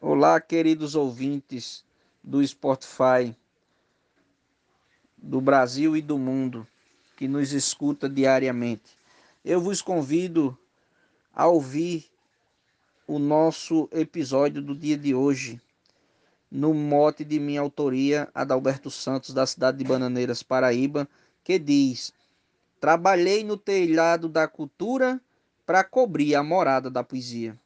Olá, queridos ouvintes do Spotify do Brasil e do mundo que nos escuta diariamente. Eu vos convido a ouvir o nosso episódio do dia de hoje, no mote de minha autoria, Adalberto Santos, da cidade de Bananeiras, Paraíba, que diz: Trabalhei no telhado da cultura para cobrir a morada da poesia.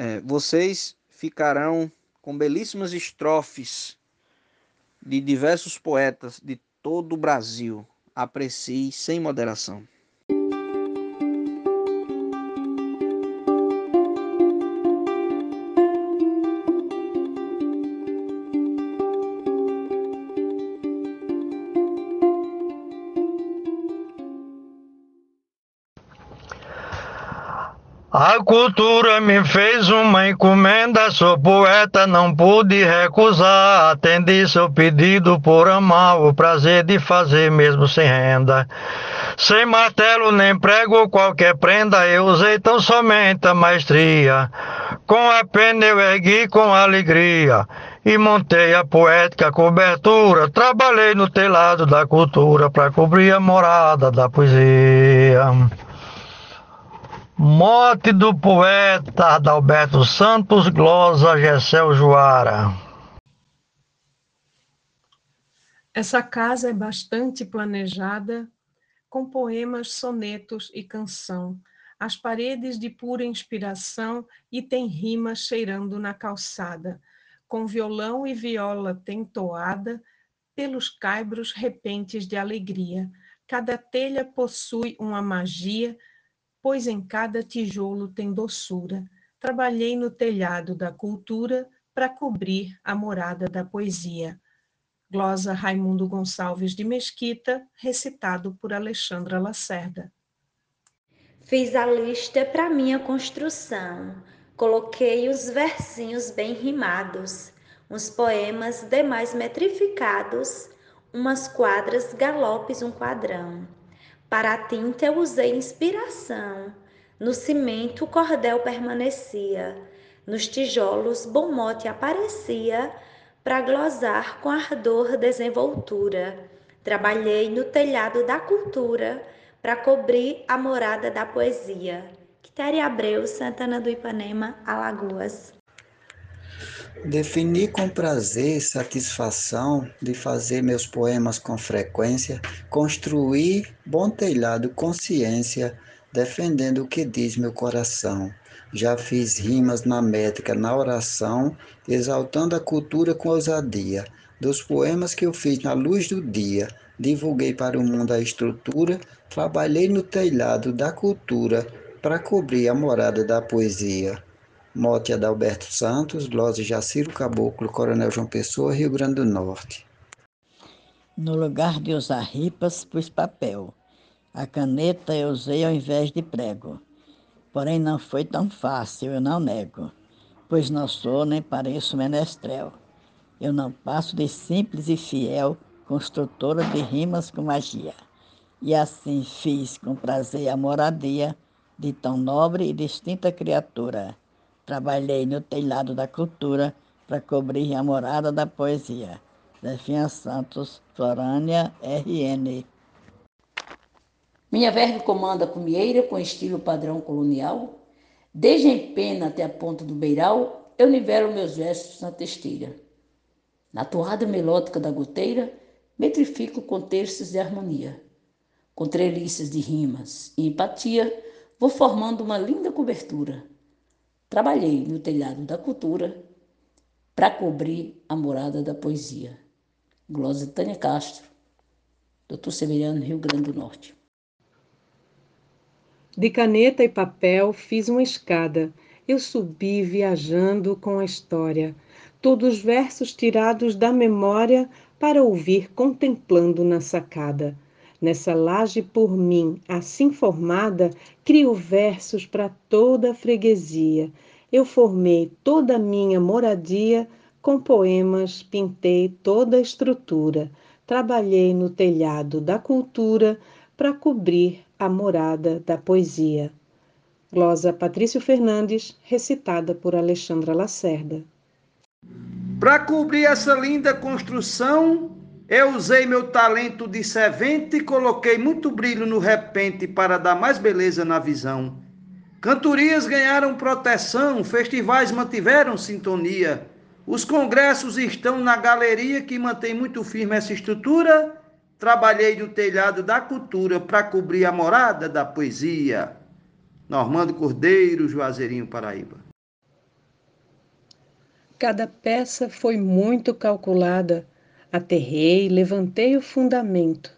É, vocês ficarão com belíssimas estrofes de diversos poetas de todo o Brasil. Aprecie sem moderação. A cultura me fez uma encomenda, sou poeta, não pude recusar. Atendi seu pedido por amar, o prazer de fazer mesmo sem renda. Sem martelo nem prego qualquer prenda, eu usei tão somente a maestria. Com a pena eu ergui com alegria e montei a poética cobertura. Trabalhei no telado da cultura para cobrir a morada da poesia. Morte do poeta Adalberto Santos, glosa Gessel Joara. Essa casa é bastante planejada, com poemas, sonetos e canção. As paredes de pura inspiração e tem rima cheirando na calçada. Com violão e viola tem toada, pelos caibros repentes de alegria. Cada telha possui uma magia pois em cada tijolo tem doçura. Trabalhei no telhado da cultura para cobrir a morada da poesia. Glosa Raimundo Gonçalves de Mesquita, recitado por Alexandra Lacerda. Fiz a lista para minha construção, coloquei os versinhos bem rimados, uns poemas demais metrificados, umas quadras, galopes, um quadrão. Para a tinta eu usei inspiração. No cimento o cordel permanecia. Nos tijolos bom mote aparecia para glosar com ardor desenvoltura. Trabalhei no telhado da cultura para cobrir a morada da poesia. Quitéria Abreu, Santana do Ipanema, Alagoas. Defini com prazer e satisfação de fazer meus poemas com frequência, construir bom telhado consciência, defendendo o que diz meu coração. Já fiz rimas na métrica, na oração, exaltando a cultura com ousadia. Dos poemas que eu fiz na luz do dia, divulguei para o mundo a estrutura, trabalhei no telhado da cultura para cobrir a morada da poesia. Mote Adalberto Santos, Glose Jaciro Caboclo, Coronel João Pessoa, Rio Grande do Norte. No lugar de usar ripas, pus papel. A caneta eu usei ao invés de prego. Porém, não foi tão fácil, eu não nego, pois não sou nem pareço menestrel. Eu não passo de simples e fiel construtora de rimas com magia. E assim fiz com prazer a moradia de tão nobre e distinta criatura Trabalhei no telhado da cultura para cobrir a morada da poesia. Zefinha Santos, Florânia, RN. Minha verve comanda cumieira com estilo padrão colonial. Desde em pena até a ponta do beiral, eu nivelo meus versos na testeira. Na toada melódica da goteira, metrifico com terços de harmonia. Com treliças de rimas e empatia, vou formando uma linda cobertura Trabalhei no telhado da cultura para cobrir a morada da poesia. Glosa Tânia Castro, Doutor Severiano, Rio Grande do Norte. De caneta e papel fiz uma escada. Eu subi viajando com a história. Todos os versos tirados da memória para ouvir contemplando na sacada. Nessa laje por mim, assim formada, crio versos para toda a freguesia. Eu formei toda a minha moradia com poemas, pintei toda a estrutura. Trabalhei no telhado da cultura para cobrir a morada da poesia. Glosa Patrício Fernandes, recitada por Alexandra Lacerda. Para cobrir essa linda construção, eu usei meu talento de servente e coloquei muito brilho no repente para dar mais beleza na visão. Cantorias ganharam proteção, festivais mantiveram sintonia. Os congressos estão na galeria que mantém muito firme essa estrutura. Trabalhei no telhado da cultura para cobrir a morada da poesia. Normando Cordeiro, Juazeirinho, Paraíba. Cada peça foi muito calculada. Aterrei, levantei o fundamento.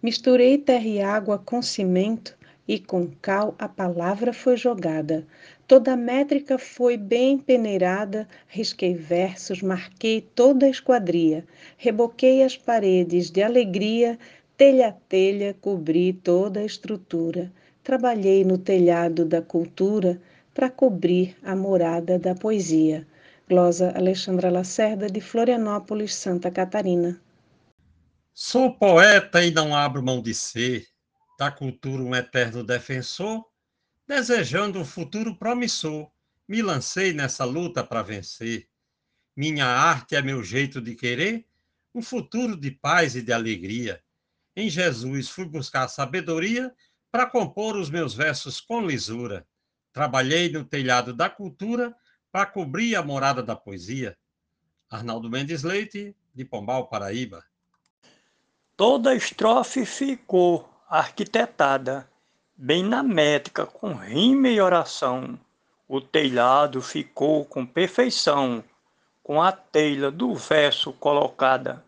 Misturei terra e água com cimento e com cal a palavra foi jogada. Toda a métrica foi bem peneirada, risquei versos, marquei toda a esquadria, reboquei as paredes de alegria, telha a telha cobri toda a estrutura. Trabalhei no telhado da cultura para cobrir a morada da poesia. Glosa Alexandra Lacerda, de Florianópolis, Santa Catarina. Sou poeta e não abro mão de ser, da cultura um eterno defensor, desejando um futuro promissor, me lancei nessa luta para vencer. Minha arte é meu jeito de querer, um futuro de paz e de alegria. Em Jesus fui buscar sabedoria para compor os meus versos com lisura. Trabalhei no telhado da cultura para cobrir a morada da poesia. Arnaldo Mendes Leite, de Pombal, Paraíba. Toda estrofe ficou arquitetada, bem na métrica, com rima e oração. O telhado ficou com perfeição, com a telha do verso colocada.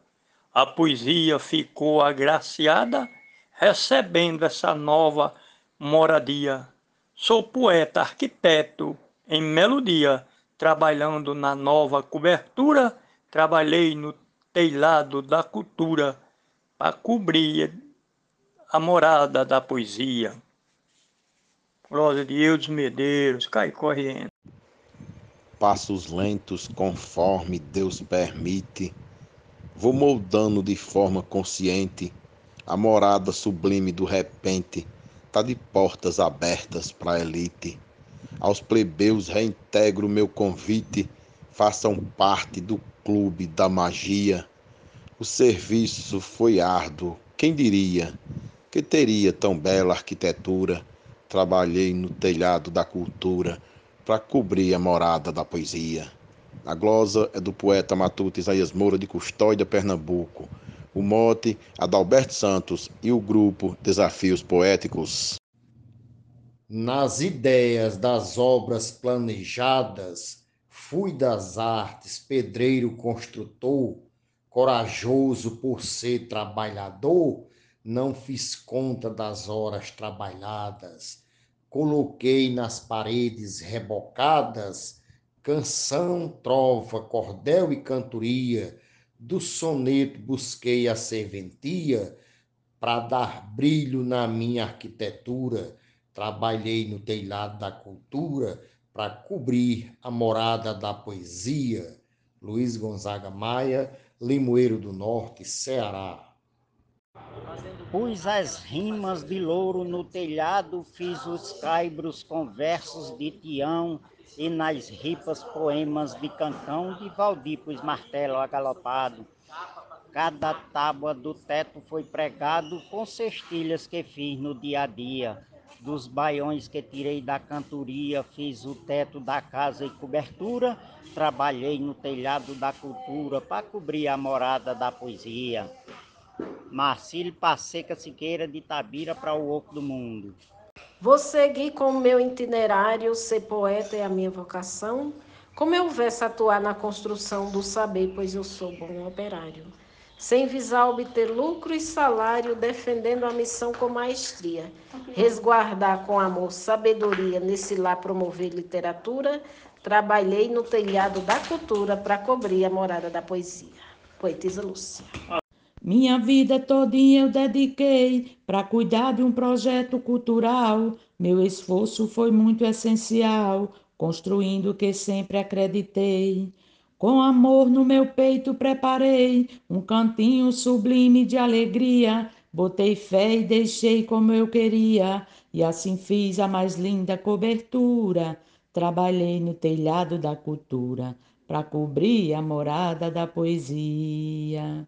A poesia ficou agraciada recebendo essa nova moradia. Sou poeta, arquiteto em melodia, trabalhando na nova cobertura, trabalhei no telhado da cultura para cobrir a morada da poesia. Glória de Eudes Medeiros, cai correndo. Passos lentos conforme Deus permite, vou moldando de forma consciente a morada sublime do repente tá de portas abertas para a elite. Aos plebeus reintegro meu convite, façam parte do clube da magia. O serviço foi árduo, quem diria que teria tão bela arquitetura? Trabalhei no telhado da cultura para cobrir a morada da poesia. A glosa é do poeta matuto Isaías Moura de Custódia, Pernambuco o mote Adalberto Santos e o grupo Desafios Poéticos. Nas ideias das obras planejadas, fui das artes pedreiro construtor, corajoso por ser trabalhador, não fiz conta das horas trabalhadas, coloquei nas paredes rebocadas canção, trova, cordel e cantoria do soneto busquei a serventia para dar brilho na minha arquitetura. Trabalhei no telhado da cultura para cobrir a morada da poesia. Luiz Gonzaga Maia, Limoeiro do Norte, Ceará. Pus as rimas de louro no telhado, fiz os caibros com versos de Tião, e nas ripas poemas de Cancão de Valdipos martelo agalopado. Cada tábua do teto foi pregado com cestilhas que fiz no dia a dia. Dos baiões que tirei da cantoria, fiz o teto da casa e cobertura. Trabalhei no telhado da cultura para cobrir a morada da poesia. Marcílio Passeca Siqueira de Tabira para o Oco do Mundo. Vou seguir com o meu itinerário, ser poeta é a minha vocação. Como eu verso atuar na construção do saber, pois eu sou bom operário. Sem visar obter lucro e salário, defendendo a missão com maestria. Resguardar com amor, sabedoria, nesse lá promover literatura. Trabalhei no telhado da cultura para cobrir a morada da poesia. Poetisa Lúcia. Minha vida todinha eu dediquei para cuidar de um projeto cultural. Meu esforço foi muito essencial, construindo o que sempre acreditei. Com amor no meu peito preparei um cantinho sublime de alegria Botei fé e deixei como eu queria, e assim fiz a mais linda cobertura. Trabalhei no telhado da cultura para cobrir a morada da poesia.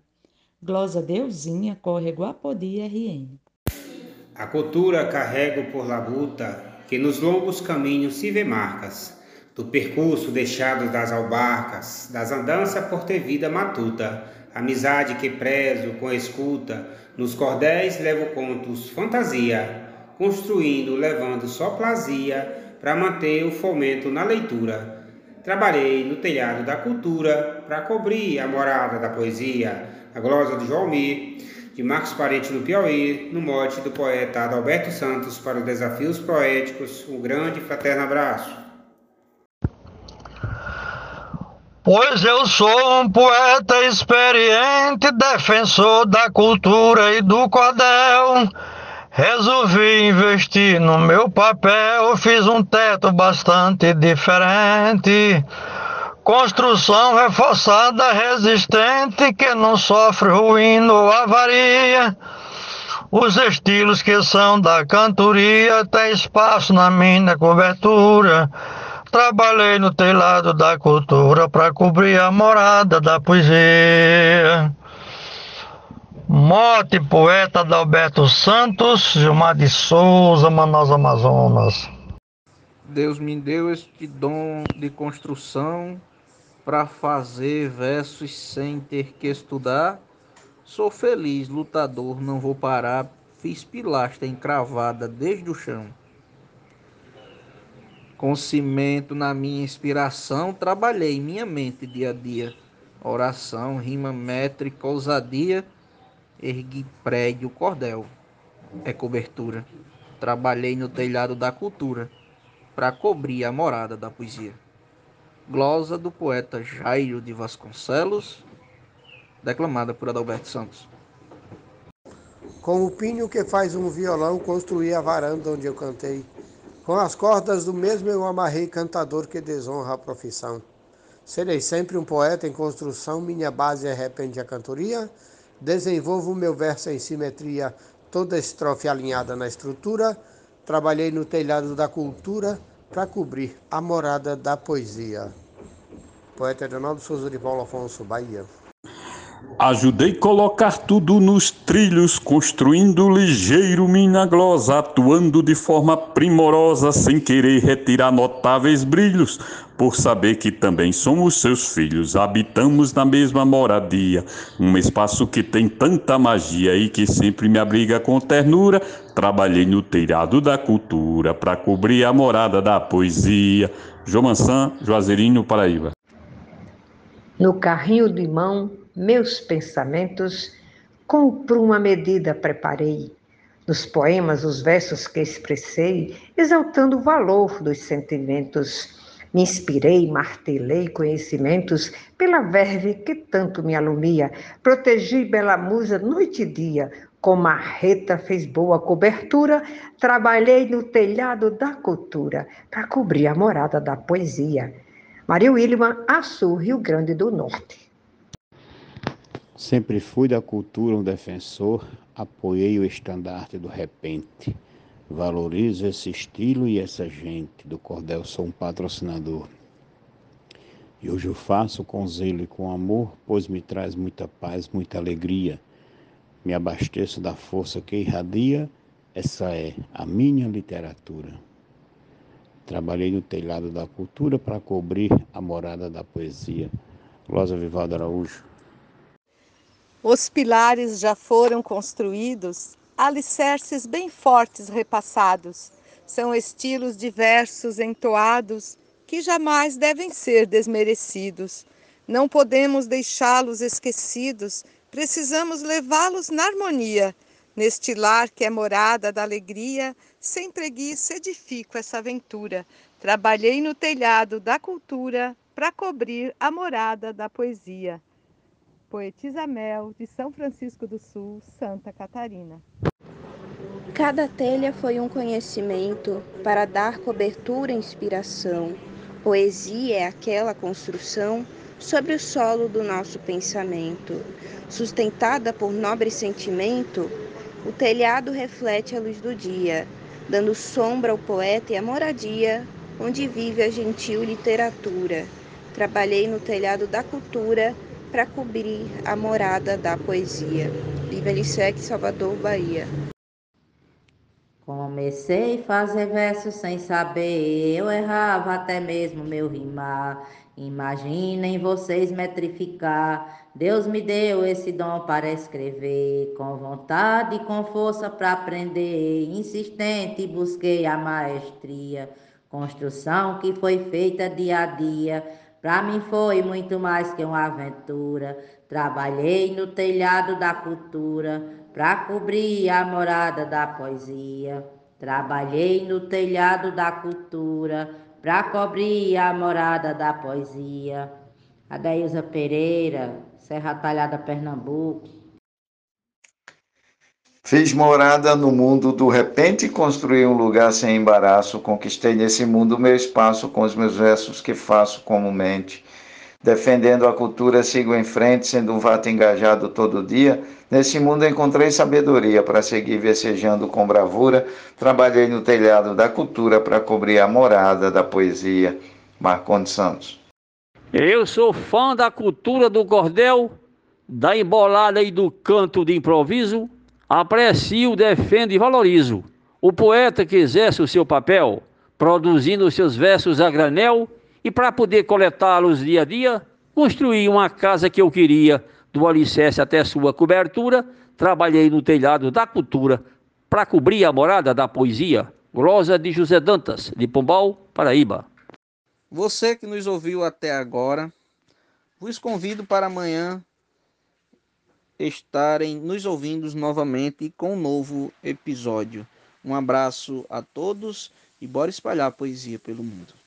Glosa Deusinha, Córrego Apodi, RN. A cultura carrego por labuta, que nos longos caminhos se vê marcas, do percurso deixado das albarcas, das andanças por ter vida matuta, amizade que prezo com escuta, nos cordéis levo contos, fantasia, construindo, levando só plazia, para manter o fomento na leitura. Trabalhei no telhado da cultura, para cobrir a morada da poesia, a glosa de João Mir, de Marcos Parente no Piauí, no mote do poeta Adalberto Santos para os Desafios Poéticos. Um grande fraterno abraço. Pois eu sou um poeta experiente, defensor da cultura e do cordel. Resolvi investir no meu papel, fiz um teto bastante diferente. Construção reforçada, resistente, que não sofre ruína ou avaria. Os estilos que são da cantoria, tem espaço na minha cobertura. Trabalhei no telhado da cultura para cobrir a morada da poesia. Mote, poeta Adalberto Santos, Gilmar de Souza, Manaus, Amazonas. Deus me deu este dom de construção para fazer versos sem ter que estudar. Sou feliz, lutador, não vou parar. Fiz pilastra encravada desde o chão com cimento na minha inspiração, trabalhei minha mente dia a dia. Oração, rima métrica, ousadia, ergui prédio, cordel, é cobertura. Trabalhei no telhado da cultura, para cobrir a morada da poesia. Glosa do poeta Jairo de Vasconcelos, declamada por Adalberto Santos. Com o pinho que faz um violão, construí a varanda onde eu cantei. Com as cordas do mesmo eu amarrei cantador que desonra a profissão. Serei sempre um poeta em construção, minha base é repente a cantoria. Desenvolvo meu verso em simetria, toda estrofe alinhada na estrutura. Trabalhei no telhado da cultura para cobrir a morada da poesia. Poeta Ronaldo Souza de Paulo Afonso, Bahia. Ajudei colocar tudo nos trilhos, construindo ligeiro minha glosa, atuando de forma primorosa, sem querer retirar notáveis brilhos, por saber que também somos seus filhos, habitamos na mesma moradia, um espaço que tem tanta magia e que sempre me abriga com ternura. Trabalhei no telhado da cultura para cobrir a morada da poesia. João Mansan, Juazeirinho, Paraíba. No carrinho de mão meus pensamentos, com por uma medida preparei. Nos poemas, os versos que expressei, exaltando o valor dos sentimentos. Me inspirei, martelei conhecimentos pela verve que tanto me alumia. Protegi bela musa noite e dia, com marreta fez boa cobertura, trabalhei no telhado da cultura para cobrir a morada da poesia. Maria Williman, Açu, Rio Grande do Norte. Sempre fui da cultura um defensor, apoiei o estandarte do repente. Valorizo esse estilo e essa gente, do cordel sou um patrocinador. E hoje eu faço com zelo e com amor, pois me traz muita paz, muita alegria. Me abasteço da força que irradia, essa é a minha literatura. Trabalhei no telhado da cultura para cobrir a morada da poesia. Glosa Vivaldo Araújo. Os pilares já foram construídos, alicerces bem fortes repassados. São estilos diversos entoados que jamais devem ser desmerecidos. Não podemos deixá-los esquecidos, precisamos levá-los na harmonia. Neste lar que é morada da alegria, sem preguiça edifico essa aventura. Trabalhei no telhado da cultura para cobrir a morada da poesia. Poetisa Mel, de São Francisco do Sul, Santa Catarina. Cada telha foi um conhecimento para dar cobertura e inspiração. Poesia é aquela construção sobre o solo do nosso pensamento, sustentada por nobre sentimento, O telhado reflete a luz do dia, dando sombra ao poeta e a moradia onde vive a gentil literatura. Trabalhei no telhado da cultura para cobrir a morada da poesia. Lissec, Salvador, Bahia. Comecei a fazer versos sem saber, eu errava até mesmo meu rimar. Imaginem vocês metrificar. Deus me deu esse dom para escrever, com vontade e com força para aprender. Insistente busquei a maestria, construção que foi feita dia a dia. Para mim foi muito mais que uma aventura. Trabalhei no telhado da cultura para cobrir a morada da poesia. Trabalhei no telhado da cultura para cobrir a morada da poesia. Adailza Pereira, Serra Talhada, Pernambuco. Fiz morada no mundo do repente, construí um lugar sem embaraço, conquistei nesse mundo meu espaço com os meus versos que faço comumente. Defendendo a cultura, sigo em frente, sendo um vato engajado todo dia. Nesse mundo encontrei sabedoria para seguir vicejando com bravura. Trabalhei no telhado da cultura para cobrir a morada da poesia. Marcondes Santos. Eu sou fã da cultura do cordel, da embolada e do canto de improviso. Aprecio, defendo e valorizo o poeta que exerce o seu papel, produzindo seus versos a granel e para poder coletá-los dia a dia, construí uma casa que eu queria, do alicerce até sua cobertura, trabalhei no telhado da cultura para cobrir a morada da poesia. Glosa de José Dantas, de Pombal, Paraíba. Você que nos ouviu até agora, vos convido para amanhã estarem nos ouvindo novamente com um novo episódio. Um abraço a todos e bora espalhar poesia pelo mundo.